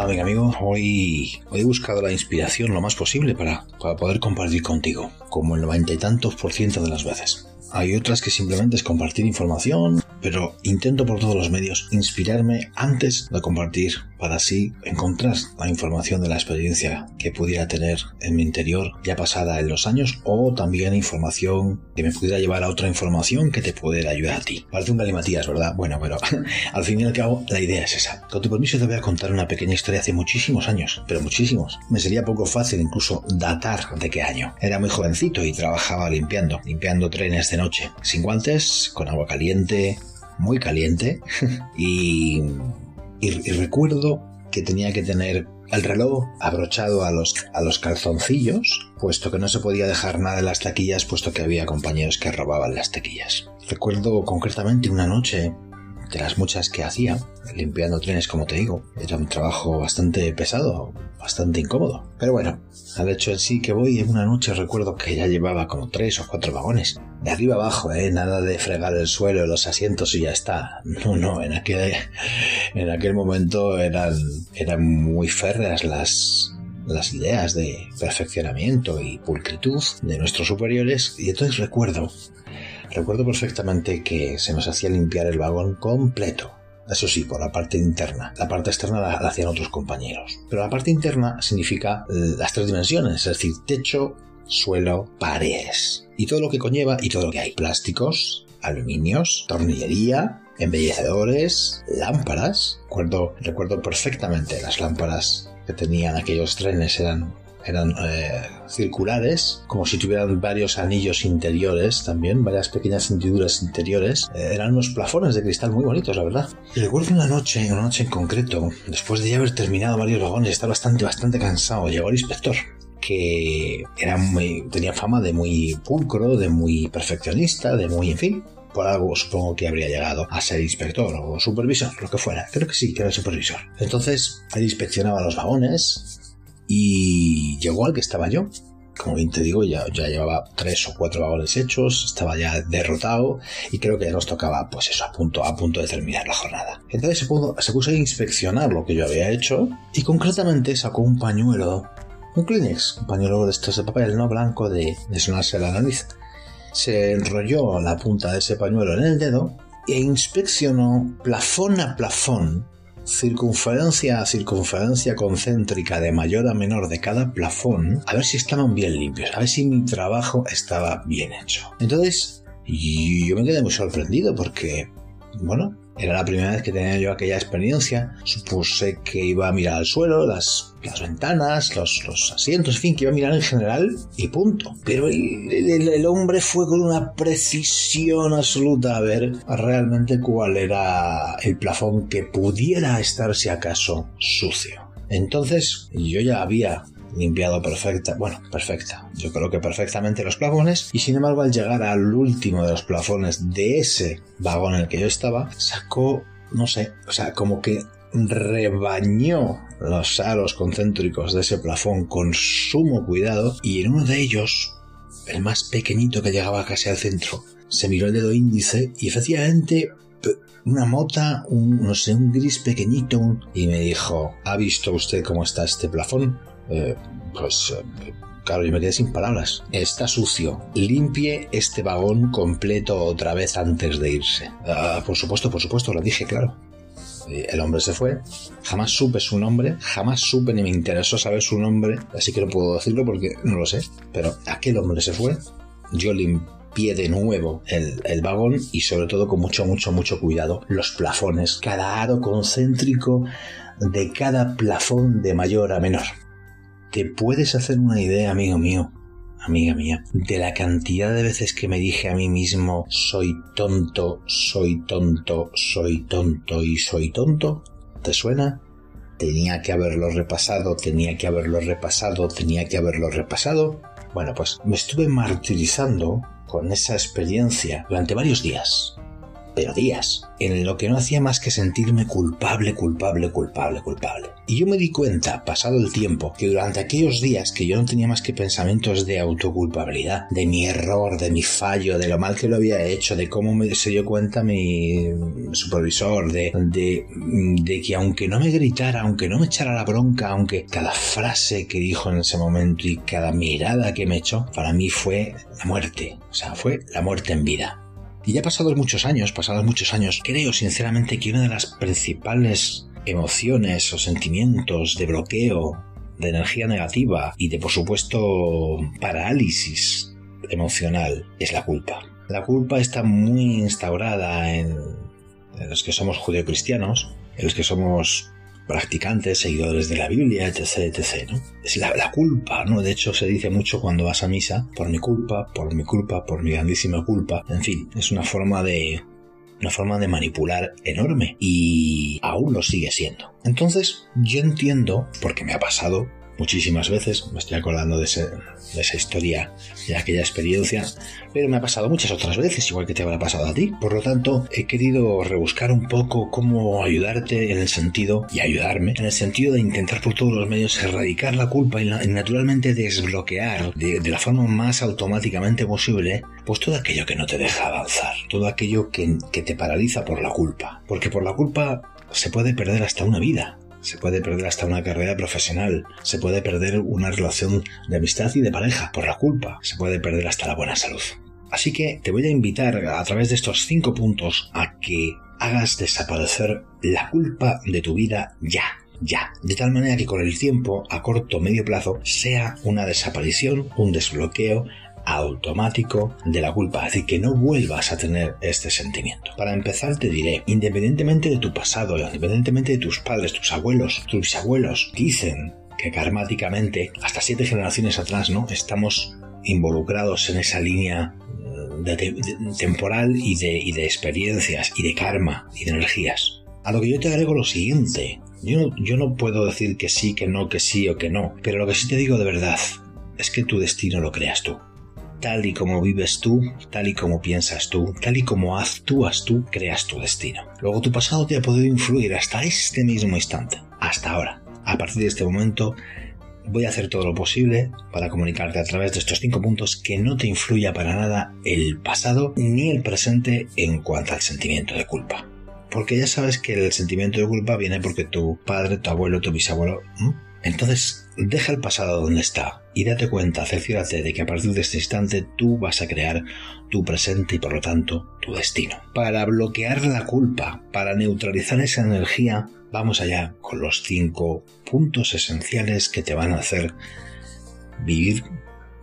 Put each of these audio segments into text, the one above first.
Hola, amigo amigo. Hoy, hoy he buscado la inspiración lo más posible para, para poder compartir contigo, como el noventa y tantos por ciento de las veces. Hay otras que simplemente es compartir información, pero intento por todos los medios inspirarme antes de compartir para así encontrar la información de la experiencia que pudiera tener en mi interior ya pasada en los años o también información que me pudiera llevar a otra información que te pudiera ayudar a ti. Parece un galimatías, ¿verdad? Bueno, pero al fin y al cabo la idea es esa. Con tu permiso te voy a contar una pequeña historia hace muchísimos años, pero muchísimos. Me sería poco fácil incluso datar de qué año. Era muy jovencito y trabajaba limpiando, limpiando trenes de noche, sin guantes, con agua caliente, muy caliente y, y, recuerdo que tenía que tener el reloj abrochado a los, a los calzoncillos, puesto que no se podía dejar nada en las taquillas, puesto que había compañeros que robaban las taquillas. Recuerdo concretamente una noche de las muchas que hacía, limpiando trenes, como te digo. Era un trabajo bastante pesado, bastante incómodo. Pero bueno, al hecho en sí que voy en una noche recuerdo que ya llevaba como tres o cuatro vagones. De arriba abajo, ¿eh? Nada de fregar el suelo, los asientos y ya está. No, no, en aquel, en aquel momento eran, eran muy férreas las, las ideas de perfeccionamiento y pulcritud de nuestros superiores y entonces recuerdo Recuerdo perfectamente que se nos hacía limpiar el vagón completo. Eso sí, por la parte interna. La parte externa la, hacían otros compañeros. Pero la parte interna significa las tres dimensiones, es decir, techo, suelo, paredes. Y todo lo que conlleva y todo lo que hay. Plásticos, aluminios, tornillería, embellecedores, lámparas. Recuerdo, recuerdo perfectamente las lámparas que tenían aquellos trenes, eran eran eh, circulares, como si tuvieran varios anillos interiores también, varias pequeñas hendiduras interiores. Eh, eran unos plafones de cristal muy bonitos, la verdad. Y recuerdo una noche, una noche en concreto, después de ya haber terminado varios vagones, estar bastante, bastante cansado, llegó el inspector que era muy, tenía fama de muy pulcro, de muy perfeccionista, de muy, en fin, por algo supongo que habría llegado a ser inspector o supervisor, lo que fuera. Creo que sí, que era supervisor. Entonces, él inspeccionaba los vagones, y llegó al que estaba yo. Como bien te digo, ya, ya llevaba tres o cuatro vagones hechos, estaba ya derrotado y creo que nos tocaba, pues eso, a punto, a punto de terminar la jornada. Entonces se puso a inspeccionar lo que yo había hecho y concretamente sacó un pañuelo, un Kleenex, un pañuelo de estos de papel no blanco de, de sonarse la nariz. Se enrolló la punta de ese pañuelo en el dedo e inspeccionó plafón a plafón circunferencia a circunferencia concéntrica de mayor a menor de cada plafón, a ver si estaban bien limpios, a ver si mi trabajo estaba bien hecho. Entonces, yo me quedé muy sorprendido porque, bueno, era la primera vez que tenía yo aquella experiencia. Supuse que iba a mirar al suelo, las, ventanas, los, asientos, en fin, que iba a mirar en general y punto. Pero el, el, hombre fue con una precisión absoluta a ver realmente cuál era el plafón que pudiera estar si acaso sucio. Entonces yo ya había limpiado perfecta, bueno, perfecta, yo creo que perfectamente los plafones y sin embargo al llegar al último de los plafones de ese vagón en el que yo estaba, sacó, no sé, o sea, como que rebañó los aros concéntricos de ese plafón con sumo cuidado y en uno de ellos, el más pequeñito que llegaba casi al centro, se miró el dedo índice y efectivamente una mota, un, no sé, un gris pequeñito, y me dijo, ¿ha visto usted cómo está este plafón? Eh, pues eh, claro, yo me quedé sin palabras. Está sucio. Limpie este vagón completo otra vez antes de irse. Ah, por supuesto, por supuesto, lo dije, claro. El hombre se fue. Jamás supe su nombre, jamás supe ni me interesó saber su nombre, así que no puedo decirlo porque no lo sé. Pero aquel hombre se fue. Yo limpié de nuevo el, el, vagón y sobre todo con mucho, mucho, mucho cuidado los plafones, cada aro concéntrico de cada plafón de mayor a menor. ¿Te puedes hacer una idea, amigo mío, amiga mía, de la cantidad de veces que me dije a mí mismo soy tonto, soy tonto, soy tonto y soy tonto? ¿Te suena? Tenía que haberlo repasado, tenía que haberlo repasado, tenía que haberlo repasado. Bueno, pues me estuve martirizando con esa experiencia durante varios días pero días, en lo que no hacía más que sentirme culpable, culpable, culpable, culpable. Y yo me di cuenta, pasado el tiempo, que durante aquellos días que yo no tenía más que pensamientos de autoculpabilidad, de mi error, de mi fallo, de lo mal que lo había hecho, de cómo me se dio cuenta mi supervisor, de, de, de que aunque no me gritara, aunque no me echara la bronca, aunque cada frase que dijo en ese momento y cada mirada que me echó, para mí fue la muerte. O sea, fue la muerte en vida. Y ya pasados muchos años, pasados muchos años, creo sinceramente que una de las principales emociones o sentimientos de bloqueo, de energía negativa y de por supuesto parálisis emocional es la culpa. La culpa está muy instaurada en, los que somos judeocristianos, en los que somos practicantes, seguidores de la Biblia, etc, etc, ¿no? Es la, culpa, ¿no? De hecho, se dice mucho cuando vas a misa, por mi culpa, por mi culpa, por mi grandísima culpa. En fin, es una forma de, una forma de manipular enorme y aún lo sigue siendo. Entonces, yo entiendo, porque me ha pasado, muchísimas veces, me estoy acordando de, esa historia, de aquella experiencia, pero me ha pasado muchas otras veces, igual que te habrá pasado a ti. Por lo tanto, he querido rebuscar un poco cómo ayudarte en el sentido, y ayudarme, en el sentido de intentar por todos los medios erradicar la culpa y, naturalmente desbloquear de, la forma más automáticamente posible, pues todo aquello que no te deja avanzar, todo aquello que, que te paraliza por la culpa. Porque por la culpa se puede perder hasta una vida se puede perder hasta una carrera profesional, se puede perder una relación de amistad y de pareja por la culpa, se puede perder hasta la buena salud. Así que te voy a invitar a través de estos cinco puntos a que hagas desaparecer la culpa de tu vida ya, ya, de tal manera que con el tiempo, a corto o medio plazo, sea una desaparición, un desbloqueo automático de la culpa, así que no vuelvas a tener este sentimiento. Para empezar te diré, independientemente de tu pasado, independientemente de tus padres, tus abuelos, tus bisabuelos, dicen que karmáticamente, hasta siete generaciones atrás, ¿no? Estamos involucrados en esa línea mm, temporal y de, experiencias y de karma y de energías. A lo que yo te agrego lo siguiente. Yo yo no puedo decir que sí, que no, que sí o que no, pero lo que sí te digo de verdad es que tu destino lo creas tú tal y como vives tú, tal y como piensas tú, tal y como actúas tú, creas tu destino. Luego tu pasado te ha podido influir hasta este mismo instante, hasta ahora. A partir de este momento voy a hacer todo lo posible para comunicarte a través de estos cinco puntos que no te influya para nada el pasado ni el presente en cuanto al sentimiento de culpa. Porque ya sabes que el sentimiento de culpa viene porque tu padre, tu abuelo, tu bisabuelo... Entonces, deja el pasado donde está y date cuenta, cerciórate de que a partir de este instante tú vas a crear tu presente y por lo tanto tu destino. Para bloquear la culpa, para neutralizar esa energía, vamos allá con los cinco puntos esenciales que te van a hacer vivir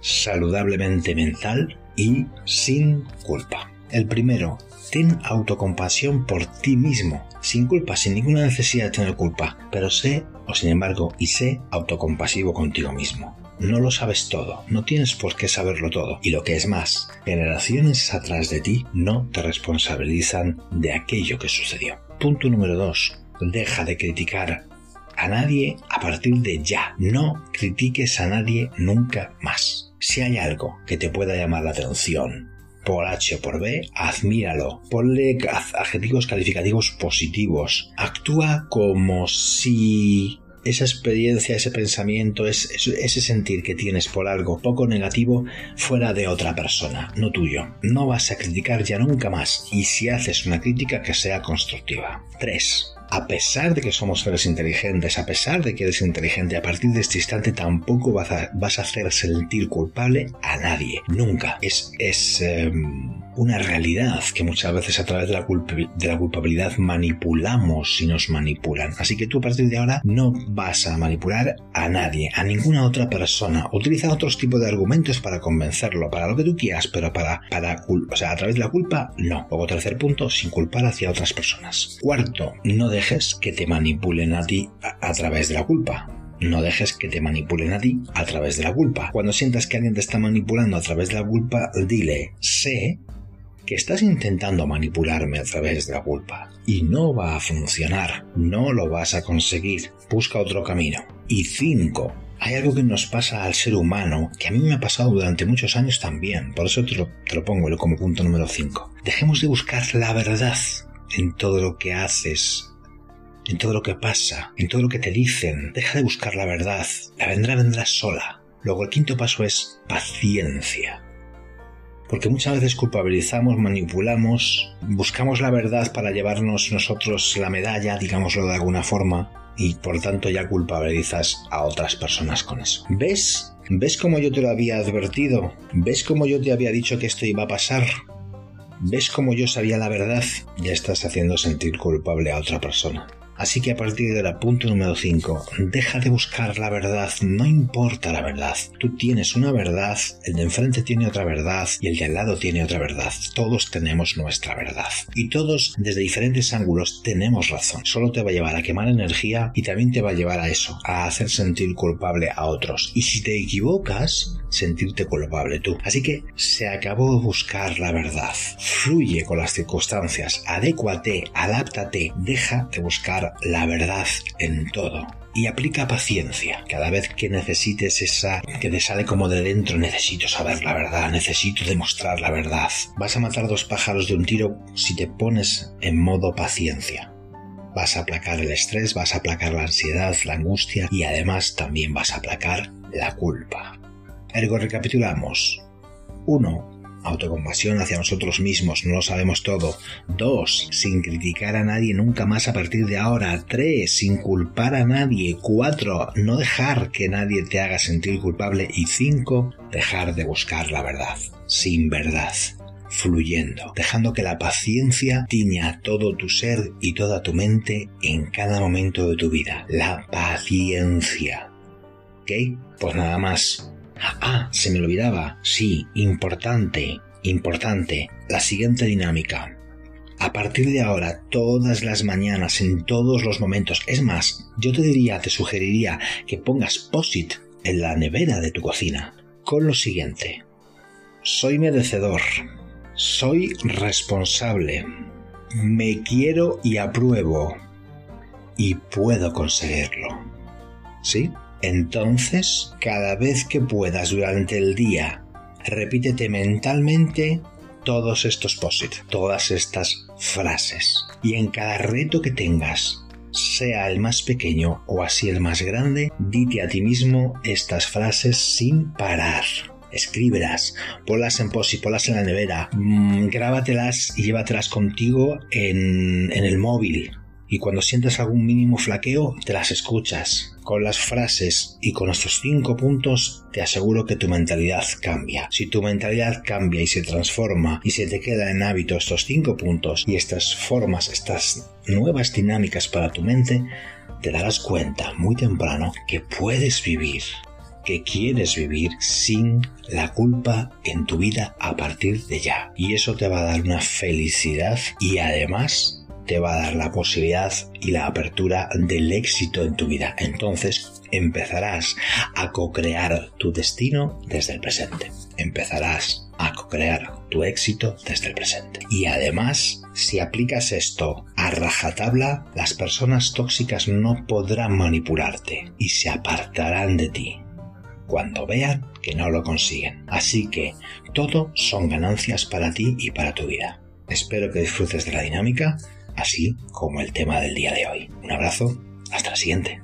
saludablemente mental y sin culpa. El primero, ten autocompasión por ti mismo, sin culpa, sin ninguna necesidad de tener culpa, pero sé, o sin embargo, y sé autocompasivo contigo mismo. No lo sabes todo, no tienes por qué saberlo todo, y lo que es más, generaciones atrás de ti no te responsabilizan de aquello que sucedió. Punto número 2. Deja de criticar a nadie a partir de ya. No critiques a nadie nunca más. Si hay algo que te pueda llamar la atención, por H o por B, admíralo, ponle adjetivos calificativos positivos, actúa como si esa experiencia, ese pensamiento, ese sentir que tienes por algo poco negativo fuera de otra persona, no tuyo. No vas a criticar ya nunca más y si haces una crítica que sea constructiva. 3 a pesar de que somos seres inteligentes, a pesar de que eres inteligente, a partir de este instante tampoco vas a, hacer sentir culpable a nadie. Nunca. Es, es em, una realidad que muchas veces a través de la, de la culpabilidad manipulamos y nos manipulan. Así que tú a partir de ahora no vas a manipular a nadie, a ninguna otra persona. Utiliza otros tipos de argumentos para convencerlo, para lo que tú quieras, pero para, para o sea, a través de la culpa, no. Luego tercer punto, sin culpar hacia otras personas. Cuarto, no de dejes que te manipulen a ti a, través de la culpa. No dejes que te manipulen a ti a través de la culpa. Cuando sientas que alguien te está manipulando a través de la culpa, dile, sé que estás intentando manipularme a través de la culpa. Y no va a funcionar. No lo vas a conseguir. Busca otro camino. Y cinco, hay algo que nos pasa al ser humano, que a mí me ha pasado durante muchos años también, por eso te lo, te lo pongo como punto número 5. Dejemos de buscar la verdad en todo lo que haces, en todo lo que pasa, en todo lo que te dicen. Deja de buscar la verdad, la vendrá, vendrá sola. Luego el quinto paso es paciencia. Porque muchas veces culpabilizamos, manipulamos, buscamos la verdad para llevarnos nosotros la medalla, digámoslo de alguna forma, y por tanto ya culpabilizas a otras personas con eso. ¿Ves? ¿Ves cómo yo te lo había advertido? ¿Ves cómo yo te había dicho que esto iba a pasar? ¿Ves cómo yo sabía la verdad? Ya estás haciendo sentir culpable a otra persona. Así que a partir del punto número 5, deja de buscar la verdad, no importa la verdad. Tú tienes una verdad, el de enfrente tiene otra verdad y el de al lado tiene otra verdad. Todos tenemos nuestra verdad. Y todos, desde diferentes ángulos, tenemos razón. Solo te va a llevar a quemar energía y también te va a llevar a eso, a hacer sentir culpable a otros. Y si te equivocas, sentirte culpable tú. Así que se acabó buscar la verdad. Fluye con las circunstancias, adécuate, adáptate, deja de buscar la verdad en todo. Y aplica paciencia. Cada vez que necesites esa que te sale como de dentro, necesito saber la verdad, necesito demostrar la verdad. Vas a matar dos pájaros de un tiro si te pones en modo paciencia. Vas a aplacar el estrés, vas a aplacar la ansiedad, la angustia y además también vas a aplacar la culpa. Ergo recapitulamos. 1. Autocompasión hacia nosotros mismos, no lo sabemos todo. 2. Sin criticar a nadie nunca más a partir de ahora. 3. Sin culpar a nadie. 4. No dejar que nadie te haga sentir culpable. Y 5. Dejar de buscar la verdad. Sin verdad. Fluyendo, dejando que la paciencia tiña todo tu ser y toda tu mente en cada momento de tu vida. La paciencia. ¿Ok? Pues nada más. Ah, se me olvidaba. Sí, importante, importante. La siguiente dinámica. A partir de ahora, todas las mañanas, en todos los momentos, es más, yo te diría, te sugeriría que pongas POSIT en la nevera de tu cocina con lo siguiente. Soy merecedor. Soy responsable. Me quiero y apruebo. Y puedo conseguirlo. ¿Sí? Entonces, cada vez que puedas durante el día, repítete mentalmente todos estos posit, todas estas frases. Y en cada reto que tengas, sea el más pequeño o así el más grande, dite a ti mismo estas frases sin parar. Escríbelas, ponlas en posit, ponlas en la nevera, mm, grábatelas y llévatelas contigo en, en el móvil y cuando sientas algún mínimo flaqueo te las escuchas. Con las frases y con estos cinco puntos te aseguro que tu mentalidad cambia. Si tu mentalidad cambia y se transforma y se te queda en hábito estos cinco puntos y estas formas, estas nuevas dinámicas para tu mente, te darás cuenta muy temprano que puedes vivir que quieres vivir sin la culpa en tu vida a partir de ya. Y eso te va a dar una felicidad y además te va a dar la posibilidad y la apertura del éxito en tu vida. Entonces empezarás a co-crear tu destino desde el presente. Empezarás a co-crear tu éxito desde el presente. Y además, si aplicas esto a rajatabla, las personas tóxicas no podrán manipularte y se apartarán de ti cuando vean que no lo consiguen. Así que todo son ganancias para ti y para tu vida. Espero que disfrutes de la dinámica así como el tema del día de hoy. Un abrazo, hasta la siguiente.